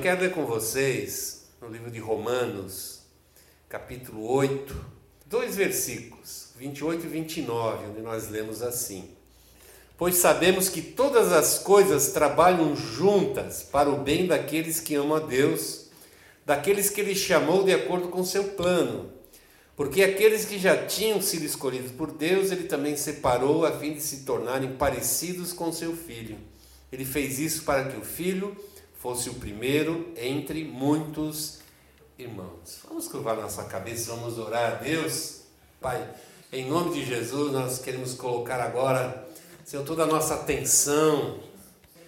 quero ler com vocês no livro de Romanos, capítulo 8, dois versículos, 28 e 29, onde nós lemos assim: Pois sabemos que todas as coisas trabalham juntas para o bem daqueles que amam a Deus, daqueles que Ele chamou de acordo com seu plano. Porque aqueles que já tinham sido escolhidos por Deus, Ele também separou a fim de se tornarem parecidos com seu filho. Ele fez isso para que o filho fosse o primeiro entre muitos irmãos. Vamos curvar nossa cabeça, vamos orar a Deus. Pai, em nome de Jesus, nós queremos colocar agora, Senhor, toda a nossa atenção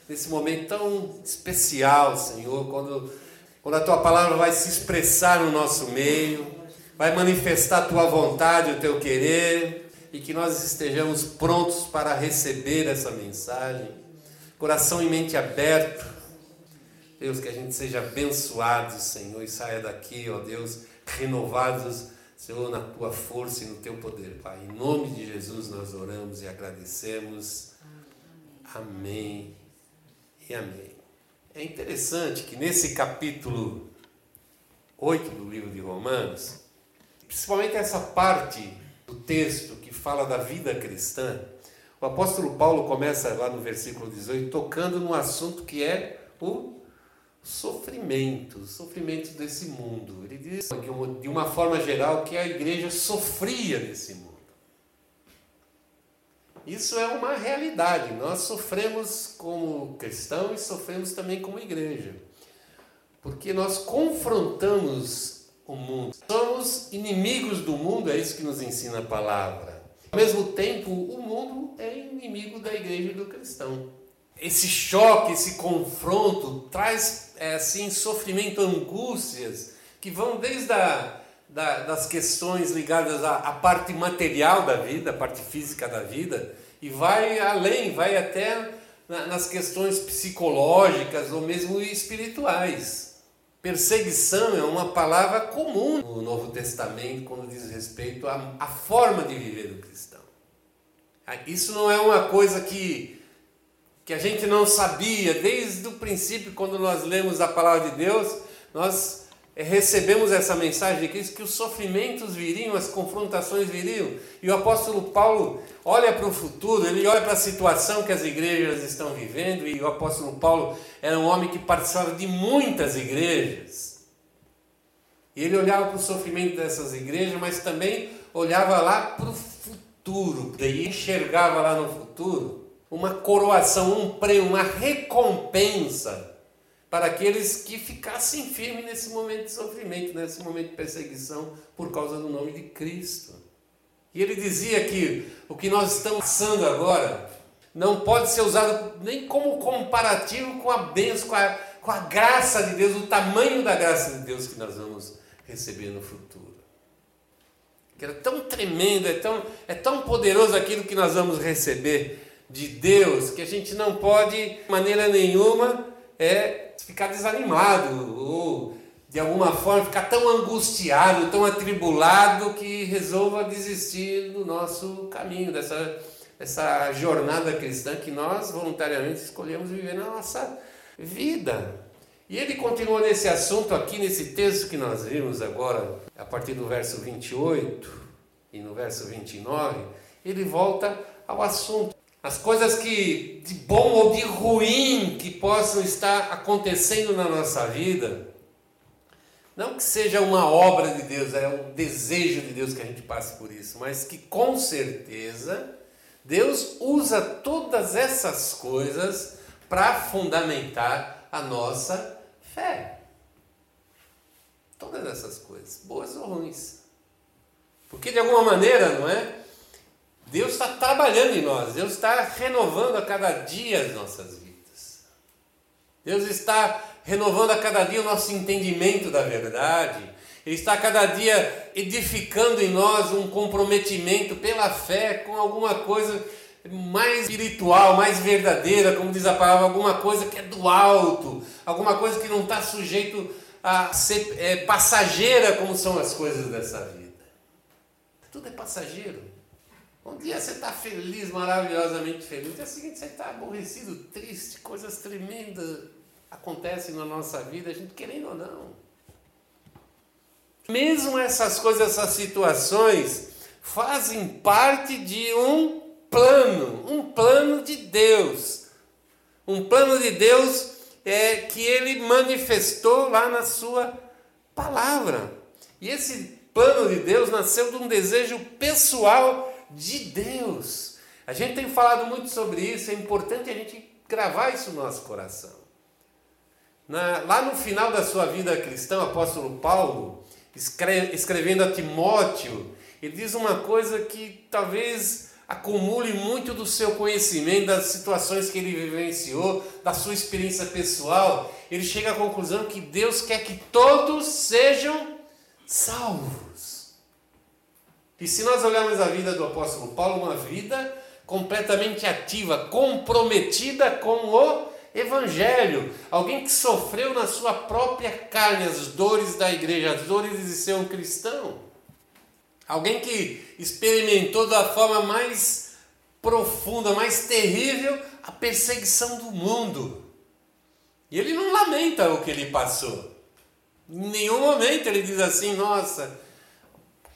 nesse momento tão especial, Senhor, quando, quando a tua palavra vai se expressar no nosso meio, vai manifestar a tua vontade, o teu querer, e que nós estejamos prontos para receber essa mensagem, coração e mente aberto Deus, que a gente seja abençoado, Senhor, e saia daqui, ó Deus, renovados, Senhor, na tua força e no teu poder, Pai. Em nome de Jesus nós oramos e agradecemos. Amém e amém. É interessante que nesse capítulo 8 do livro de Romanos, principalmente essa parte do texto que fala da vida cristã, o apóstolo Paulo começa lá no versículo 18 tocando no assunto que é o sofrimentos, sofrimentos desse mundo. Ele diz de uma forma geral que a igreja sofria nesse mundo. Isso é uma realidade. Nós sofremos como cristãos e sofremos também como igreja. Porque nós confrontamos o mundo. Somos inimigos do mundo, é isso que nos ensina a palavra. Ao mesmo tempo, o mundo é inimigo da igreja e do cristão esse choque, esse confronto traz é, assim sofrimento, angústias que vão desde a, da, das questões ligadas à, à, parte material da vida, a parte física da vida, e vai além, vai até na, nas questões psicológicas ou mesmo espirituais. Perseguição é uma palavra comum no Novo Testamento quando diz respeito à, à forma de viver do cristão. Isso não é uma coisa que que a gente não sabia desde o princípio, quando nós lemos a palavra de Deus, nós recebemos essa mensagem de Cristo que os sofrimentos viriam, as confrontações viriam. E o apóstolo Paulo olha para o futuro, ele olha para a situação que as igrejas estão vivendo, e o apóstolo Paulo era um homem que participava de muitas igrejas. E ele olhava para o sofrimento dessas igrejas, mas também olhava lá para o futuro, daí enxergava lá no futuro uma coroação, um prêmio, uma recompensa para aqueles que ficassem firmes nesse momento de sofrimento, nesse momento de perseguição, por causa do nome de Cristo. E ele dizia que o que nós estamos passando agora não pode ser usado nem como comparativo com a bênção, com a, com a graça de Deus, o tamanho da graça de Deus que nós vamos receber no futuro. Que era tão tremendo, é tão, é tão poderoso aquilo que nós vamos receber de Deus que a gente não pode, de maneira nenhuma, é ficar desanimado ou de alguma forma ficar tão angustiado, tão atribulado que resolva desistir do nosso caminho, dessa, dessa jornada cristã que nós voluntariamente escolhemos viver na nossa vida. E ele continua nesse assunto aqui, nesse texto que nós vimos agora, a partir do verso 28 e no verso 29, ele volta ao assunto as coisas que de bom ou de ruim que possam estar acontecendo na nossa vida, não que seja uma obra de Deus, é um desejo de Deus que a gente passe por isso, mas que com certeza Deus usa todas essas coisas para fundamentar a nossa fé. Todas essas coisas, boas ou ruins. Porque de alguma maneira, não é? Deus está trabalhando em nós, Deus está renovando a cada dia as nossas vidas. Deus está renovando a cada dia o nosso entendimento da verdade. Ele está a cada dia edificando em nós um comprometimento pela fé com alguma coisa mais espiritual, mais verdadeira, como diz a palavra, alguma coisa que é do alto, alguma coisa que não está sujeito a ser é, passageira, como são as coisas dessa vida. Tudo é passageiro. Um dia você está feliz, maravilhosamente feliz. No dia seguinte você está aborrecido, triste, coisas tremendas acontecem na nossa vida, a gente querendo ou não. Mesmo essas coisas, essas situações, fazem parte de um plano, um plano de Deus. Um plano de Deus é, que ele manifestou lá na sua palavra. E esse plano de Deus nasceu de um desejo pessoal de Deus. A gente tem falado muito sobre isso, é importante a gente gravar isso no nosso coração. Na, lá no final da sua vida cristã, o apóstolo Paulo, escreve, escrevendo a Timóteo, ele diz uma coisa que talvez acumule muito do seu conhecimento, das situações que ele vivenciou, da sua experiência pessoal. Ele chega à conclusão que Deus quer que todos sejam salvos. E se nós olharmos a vida do apóstolo Paulo, uma vida completamente ativa, comprometida com o Evangelho, alguém que sofreu na sua própria carne as dores da igreja, as dores de ser um cristão, alguém que experimentou da forma mais profunda, mais terrível, a perseguição do mundo. E ele não lamenta o que ele passou. Em nenhum momento ele diz assim: Nossa,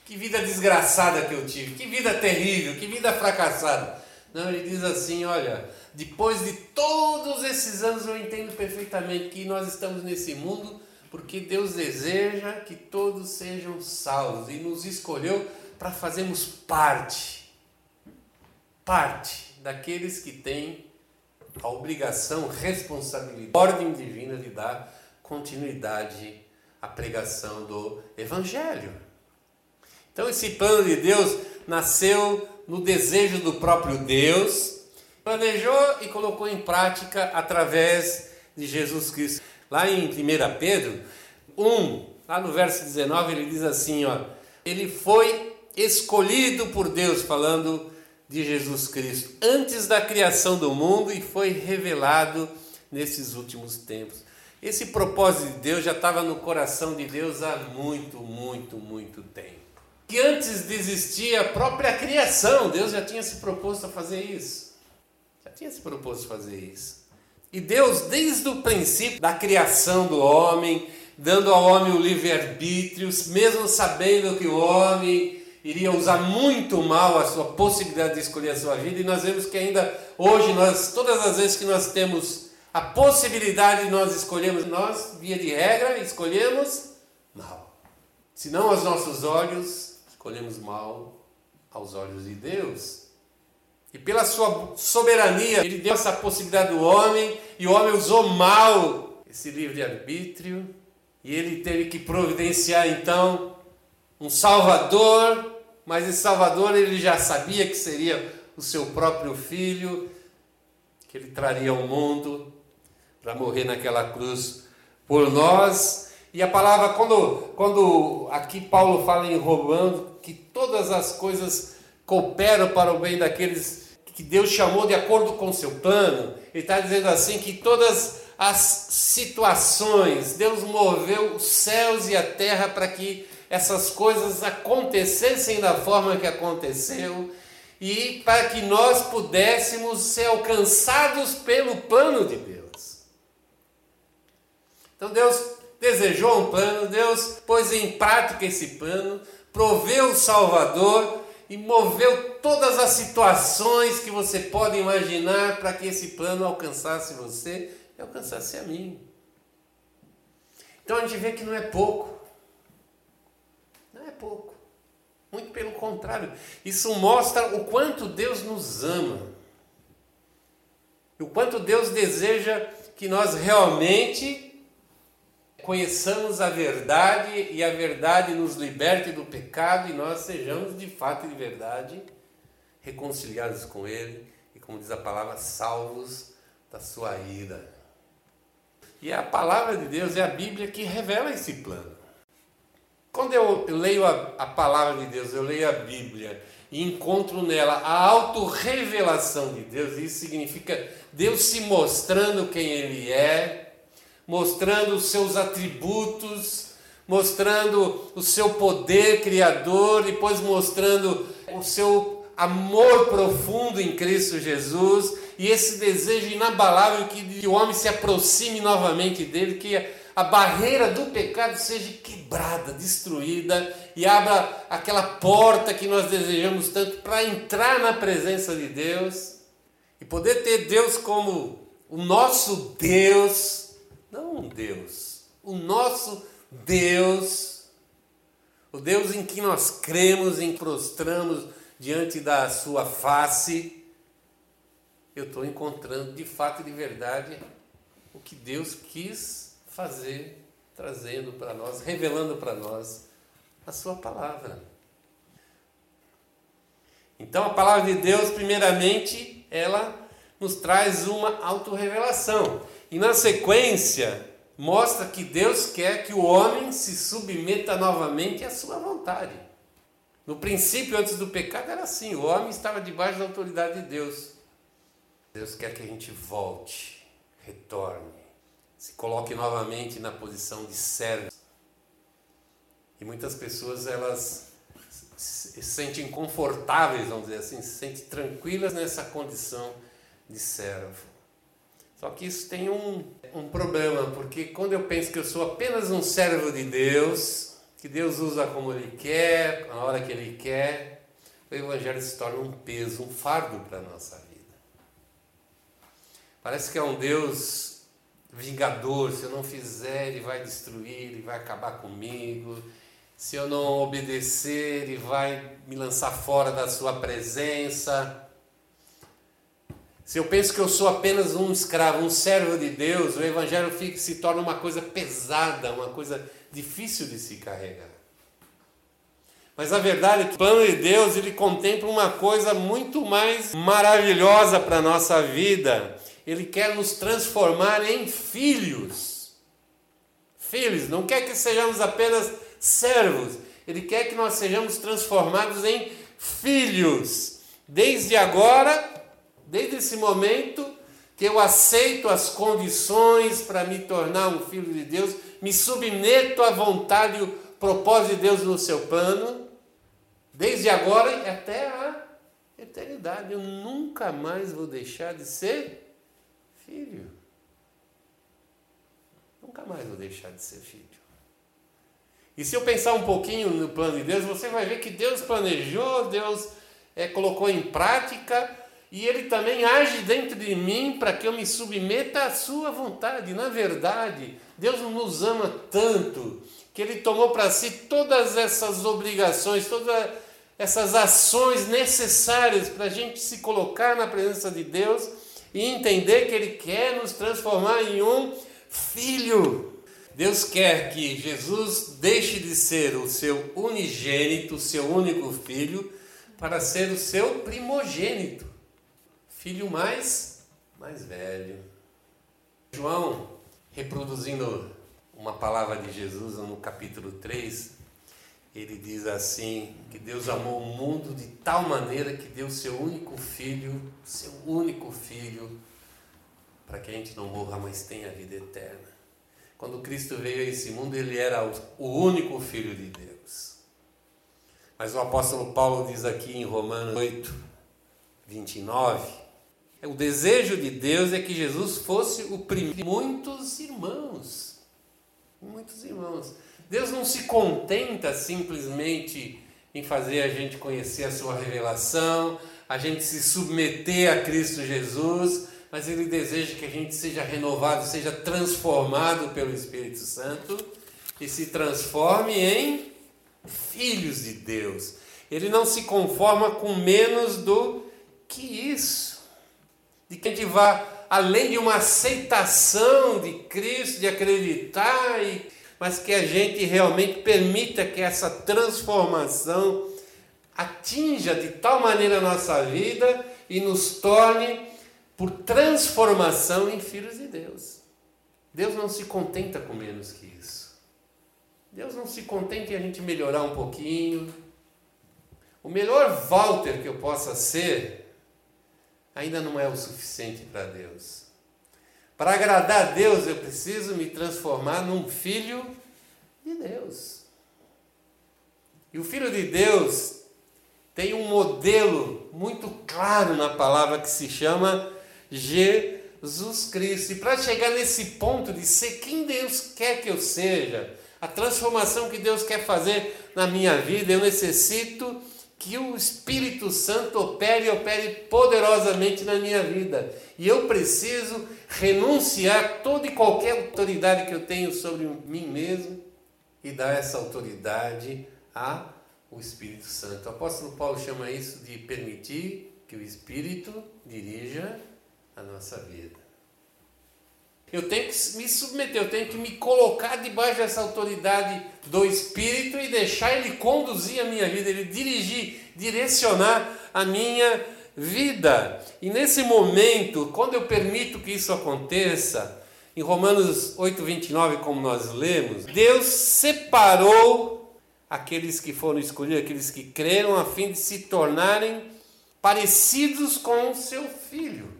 que vida desgraçada que eu tive, que vida terrível, que vida fracassada. Não, ele diz assim: Olha, depois de todos esses anos eu entendo perfeitamente que nós estamos nesse mundo porque Deus deseja que todos sejam salvos e nos escolheu para fazermos parte, parte daqueles que têm a obrigação, responsabilidade, ordem divina de dar continuidade à pregação do Evangelho. Então, esse plano de Deus nasceu no desejo do próprio Deus, planejou e colocou em prática através de Jesus Cristo. Lá em 1 Pedro 1, lá no verso 19, ele diz assim: ó, ele foi escolhido por Deus, falando de Jesus Cristo, antes da criação do mundo e foi revelado nesses últimos tempos. Esse propósito de Deus já estava no coração de Deus há muito, muito, muito tempo. Que antes de existir a própria criação, Deus já tinha se proposto a fazer isso. Já tinha se proposto a fazer isso. E Deus, desde o princípio da criação do homem, dando ao homem o livre-arbítrio, mesmo sabendo que o homem iria usar muito mal a sua possibilidade de escolher a sua vida, e nós vemos que ainda hoje, nós, todas as vezes que nós temos a possibilidade de nós escolhermos, nós, via de regra, escolhemos mal. Se não aos nossos olhos, escolhemos mal aos olhos de Deus. E pela sua soberania, ele deu essa possibilidade do homem, e o homem usou mal esse livre-arbítrio, e ele teve que providenciar então um Salvador, mas esse Salvador ele já sabia que seria o seu próprio filho, que ele traria ao mundo para morrer naquela cruz por nós. E a palavra, quando, quando aqui Paulo fala em Romano, que todas as coisas cooperam para o bem daqueles que Deus chamou de acordo com seu plano. Ele está dizendo assim que todas as situações, Deus moveu os céus e a terra para que essas coisas acontecessem da forma que aconteceu e para que nós pudéssemos ser alcançados pelo plano de Deus. Então Deus desejou um plano, Deus pôs em prática esse plano, proveu o Salvador e moveu todas as situações que você pode imaginar para que esse plano alcançasse você e alcançasse a mim. Então a gente vê que não é pouco. Não é pouco. Muito pelo contrário. Isso mostra o quanto Deus nos ama. E o quanto Deus deseja que nós realmente conheçamos a verdade e a verdade nos liberte do pecado e nós sejamos de fato e de verdade reconciliados com Ele e, como diz a palavra, salvos da sua ira. E a palavra de Deus é a Bíblia que revela esse plano. Quando eu leio a, a palavra de Deus, eu leio a Bíblia e encontro nela a autorrevelação de Deus, isso significa Deus se mostrando quem Ele é, mostrando os seus atributos, mostrando o seu poder criador, depois mostrando o seu amor profundo em Cristo Jesus e esse desejo inabalável que o homem se aproxime novamente dele, que a barreira do pecado seja quebrada, destruída e abra aquela porta que nós desejamos tanto para entrar na presença de Deus e poder ter Deus como o nosso Deus, não um Deus, o nosso Deus, o Deus em que nós cremos, em prostramos diante da sua face. Eu estou encontrando de fato e de verdade o que Deus quis fazer, trazendo para nós, revelando para nós a Sua palavra. Então, a palavra de Deus, primeiramente, ela nos traz uma autorrevelação. E na sequência, mostra que Deus quer que o homem se submeta novamente à sua vontade. No princípio, antes do pecado, era assim: o homem estava debaixo da autoridade de Deus. Deus quer que a gente volte, retorne se coloque novamente na posição de servo. E muitas pessoas elas se sentem confortáveis, vamos dizer assim, se sentem tranquilas nessa condição de servo. Só que isso tem um, um problema, porque quando eu penso que eu sou apenas um servo de Deus, que Deus usa como Ele quer, na hora que Ele quer, o Evangelho se torna um peso, um fardo para a nossa vida. Parece que é um Deus vingador, se eu não fizer, ele vai destruir, ele vai acabar comigo. Se eu não obedecer, ele vai me lançar fora da sua presença. Se eu penso que eu sou apenas um escravo, um servo de Deus, o evangelho fica, se torna uma coisa pesada, uma coisa difícil de se carregar. Mas a verdade é que o plano de Deus ele contempla uma coisa muito mais maravilhosa para a nossa vida ele quer nos transformar em filhos. Filhos, não quer que sejamos apenas servos, ele quer que nós sejamos transformados em filhos. Desde agora, desde esse momento que eu aceito as condições para me tornar um filho de Deus, me submeto à vontade e o propósito de Deus no seu plano, desde agora até a eternidade. Eu nunca mais vou deixar de ser filho. Nunca mais vou deixar de ser filho. E se eu pensar um pouquinho no plano de Deus, você vai ver que Deus planejou, Deus é, colocou em prática e Ele também age dentro de mim para que eu me submeta à Sua vontade. Na verdade, Deus nos ama tanto que Ele tomou para si todas essas obrigações, todas essas ações necessárias para a gente se colocar na presença de Deus e entender que Ele quer nos transformar em um filho. Deus quer que Jesus deixe de ser o seu unigênito, o seu único filho, para ser o seu primogênito, filho mais, mais velho. João, reproduzindo uma palavra de Jesus no capítulo 3, ele diz assim: que Deus amou o mundo de tal maneira que deu seu único filho, seu único filho, para que a gente não morra, mas tenha vida eterna. Quando Cristo veio a esse mundo, ele era o único filho de Deus. Mas o apóstolo Paulo diz aqui em Romanos 8, 29, o desejo de Deus é que Jesus fosse o primeiro muitos irmãos. Muitos irmãos. Deus não se contenta simplesmente em fazer a gente conhecer a sua revelação, a gente se submeter a Cristo Jesus, mas Ele deseja que a gente seja renovado, seja transformado pelo Espírito Santo e se transforme em filhos de Deus. Ele não se conforma com menos do que isso. De que a gente vá além de uma aceitação de Cristo, de acreditar e mas que a gente realmente permita que essa transformação atinja de tal maneira a nossa vida e nos torne, por transformação, em filhos de Deus. Deus não se contenta com menos que isso. Deus não se contenta em a gente melhorar um pouquinho. O melhor Walter que eu possa ser ainda não é o suficiente para Deus. Para agradar a Deus, eu preciso me transformar num filho de Deus. E o filho de Deus, tem um modelo muito claro na palavra que se chama Jesus Cristo. E para chegar nesse ponto de ser quem Deus quer que eu seja, a transformação que Deus quer fazer na minha vida, eu necessito que o Espírito Santo opere e opere poderosamente na minha vida. E eu preciso renunciar toda e qualquer autoridade que eu tenho sobre mim mesmo e dar essa autoridade a o Espírito Santo. O apóstolo Paulo chama isso de permitir que o Espírito dirija a nossa vida. Eu tenho que me submeter, eu tenho que me colocar debaixo dessa autoridade do Espírito e deixar Ele conduzir a minha vida, Ele dirigir, direcionar a minha vida. E nesse momento, quando eu permito que isso aconteça, em Romanos 8, 29, como nós lemos, Deus separou aqueles que foram escolhidos, aqueles que creram, a fim de se tornarem parecidos com o seu filho.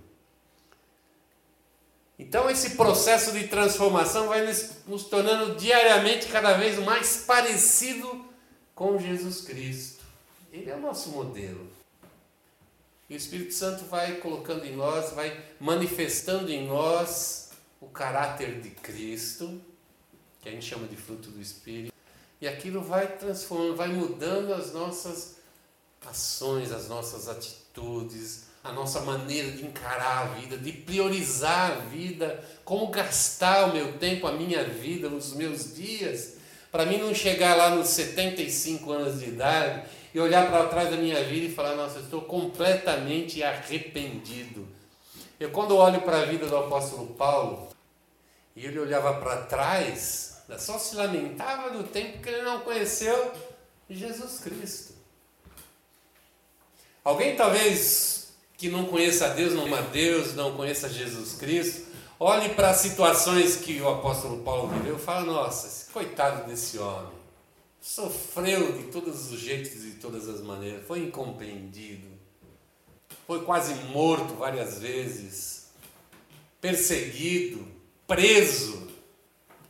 Então, esse processo de transformação vai nos, tornando diariamente cada vez mais parecido com Jesus Cristo. Ele é o nosso modelo. E o Espírito Santo vai colocando em nós, vai manifestando em nós o caráter de Cristo, que a gente chama de fruto do Espírito. E aquilo vai transformando, vai mudando as nossas ações, as nossas atitudes, a nossa maneira de encarar a vida, de priorizar a vida, como gastar o meu tempo, a minha vida, os meus dias, para mim não chegar lá nos 75 anos de idade e olhar para trás da minha vida e falar: Nossa, eu estou completamente arrependido. Eu, quando olho para a vida do apóstolo Paulo, e ele olhava para trás, só se lamentava do tempo que ele não conheceu Jesus Cristo. Alguém talvez que não conheça a Deus, não ama Deus, não conheça Jesus Cristo, olhe para as situações que o apóstolo Paulo viveu e fala: nossa, coitado desse homem, sofreu de todos os jeitos e de todas as maneiras, foi incompreendido, foi quase morto várias vezes, perseguido, preso.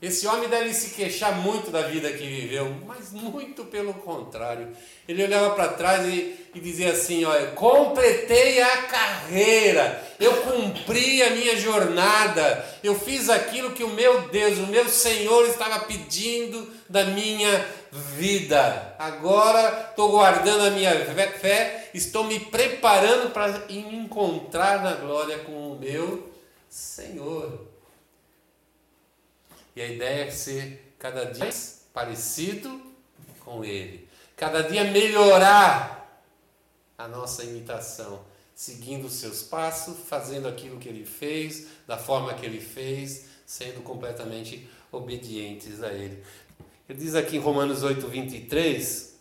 Esse homem deve se queixar muito da vida que viveu, mas muito pelo contrário. Ele olhava para trás e, e, dizia assim: Olha, completei a carreira, eu cumpri a minha jornada, eu fiz aquilo que o meu Deus, o meu Senhor estava pedindo da minha vida. Agora estou guardando a minha fé, estou me preparando para encontrar na glória com o meu Senhor. E a ideia é ser cada dia mais parecido com Ele. Cada dia melhorar a nossa imitação, seguindo os seus passos, fazendo aquilo que Ele fez, da forma que Ele fez, sendo completamente obedientes a Ele. Ele diz aqui em Romanos 8, 23,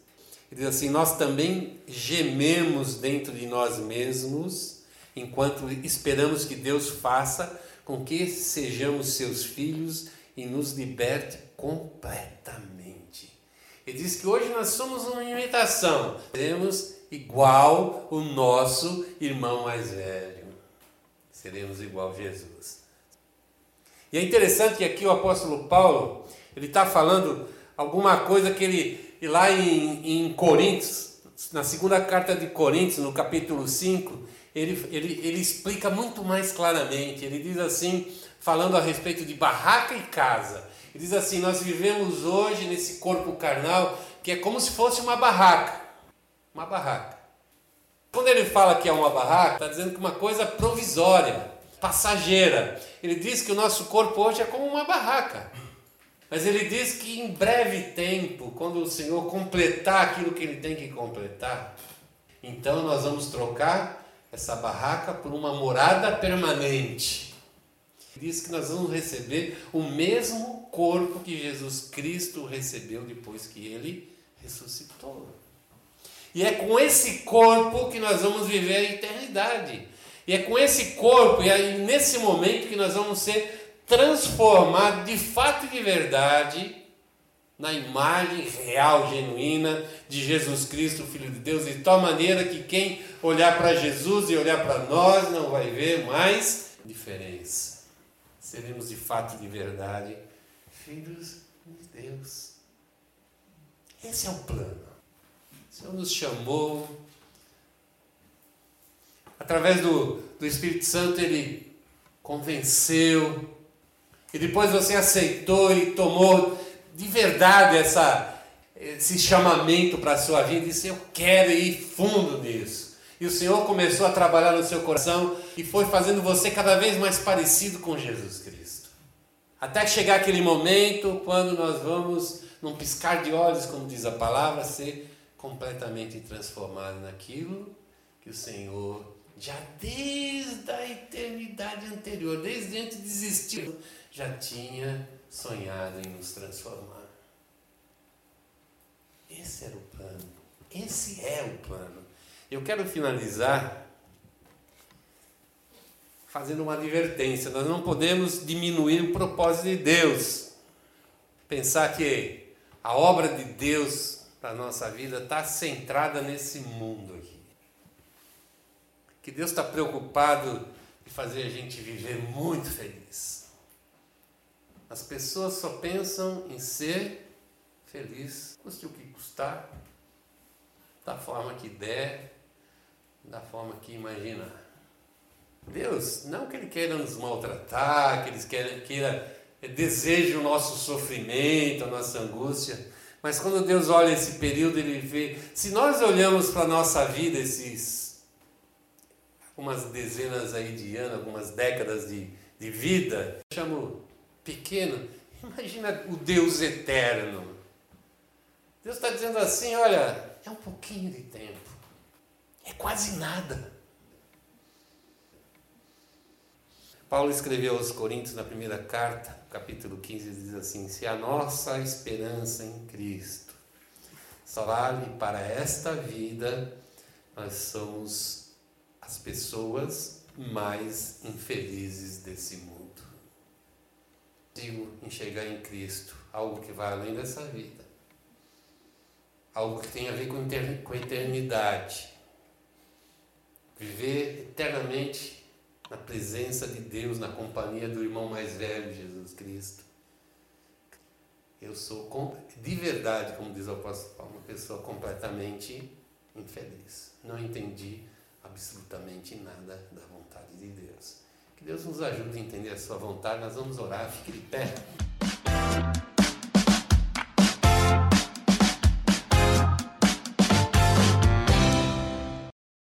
ele diz assim: Nós também gememos dentro de nós mesmos, enquanto esperamos que Deus faça com que sejamos seus filhos e nos liberte completamente. Ele diz que hoje nós somos uma imitação, seremos igual o nosso irmão mais velho. Seremos igual Jesus. E é interessante que aqui o apóstolo Paulo, ele está falando alguma coisa que ele, lá em, em Coríntios, na segunda carta de Coríntios, no capítulo 5, ele, ele, ele explica muito mais claramente. Ele diz assim: falando a respeito de barraca e casa. Ele diz assim: Nós vivemos hoje nesse corpo carnal que é como se fosse uma barraca. Uma barraca. Quando ele fala que é uma barraca, está dizendo que uma coisa provisória, passageira. Ele diz que o nosso corpo hoje é como uma barraca. Mas ele diz que em breve tempo, quando o Senhor completar aquilo que ele tem que completar, então nós vamos trocar essa barraca por uma morada permanente. Diz que nós vamos receber o mesmo corpo que Jesus Cristo recebeu depois que ele ressuscitou. E é com esse corpo que nós vamos viver a eternidade. E é com esse corpo e é nesse momento que nós vamos ser transformados de fato e de verdade na imagem real, genuína de Jesus Cristo, Filho de Deus, de tal maneira que quem olhar para Jesus e olhar para nós não vai ver mais diferença seremos de fato de verdade filhos de Deus. Esse é o plano. O Senhor nos chamou através do, do Espírito Santo, ele convenceu, e depois você aceitou e tomou de verdade essa, esse chamamento para a sua vida e disse: Eu quero ir fundo nisso. E o Senhor começou a trabalhar no seu coração e foi fazendo você cada vez mais parecido com Jesus Cristo. Até chegar aquele momento quando nós vamos, num piscar de olhos, como diz a palavra, ser completamente transformado naquilo que o Senhor já desde a eternidade anterior, desde antes de existir, já tinha sonhado em nos transformar. Esse era o plano. Esse é o plano. Eu quero finalizar fazendo uma advertência. Nós não podemos diminuir o propósito de Deus. Pensar que a obra de Deus para a nossa vida está centrada nesse mundo aqui. Que Deus está preocupado em fazer a gente viver muito feliz. As pessoas só pensam em ser feliz, custe o que custar, da forma que der, da forma que imaginar. Deus, não que Ele queira nos maltratar, que Ele queira, queira deseje o nosso sofrimento, a nossa angústia, mas quando Deus olha esse período, Ele vê. Se nós olhamos para a nossa vida, esses. algumas dezenas aí de anos, algumas décadas de, de vida, eu chamo pequeno, imagina o Deus eterno. Deus está dizendo assim: olha, é um pouquinho de tempo, é quase nada. Paulo escreveu aos Coríntios na primeira carta, capítulo 15, diz assim: Se a nossa esperança em Cristo só vale para esta vida, nós somos as pessoas mais infelizes desse mundo. Consigo enxergar em Cristo algo que vai além dessa vida algo que tem a ver com a eternidade. Viver eternamente na presença de Deus, na companhia do irmão mais velho, Jesus Cristo. Eu sou, de verdade, como diz o apóstolo Paulo, uma pessoa completamente infeliz. Não entendi absolutamente nada da vontade de Deus. Que Deus nos ajude a entender a sua vontade. Nós vamos orar, fique de pé.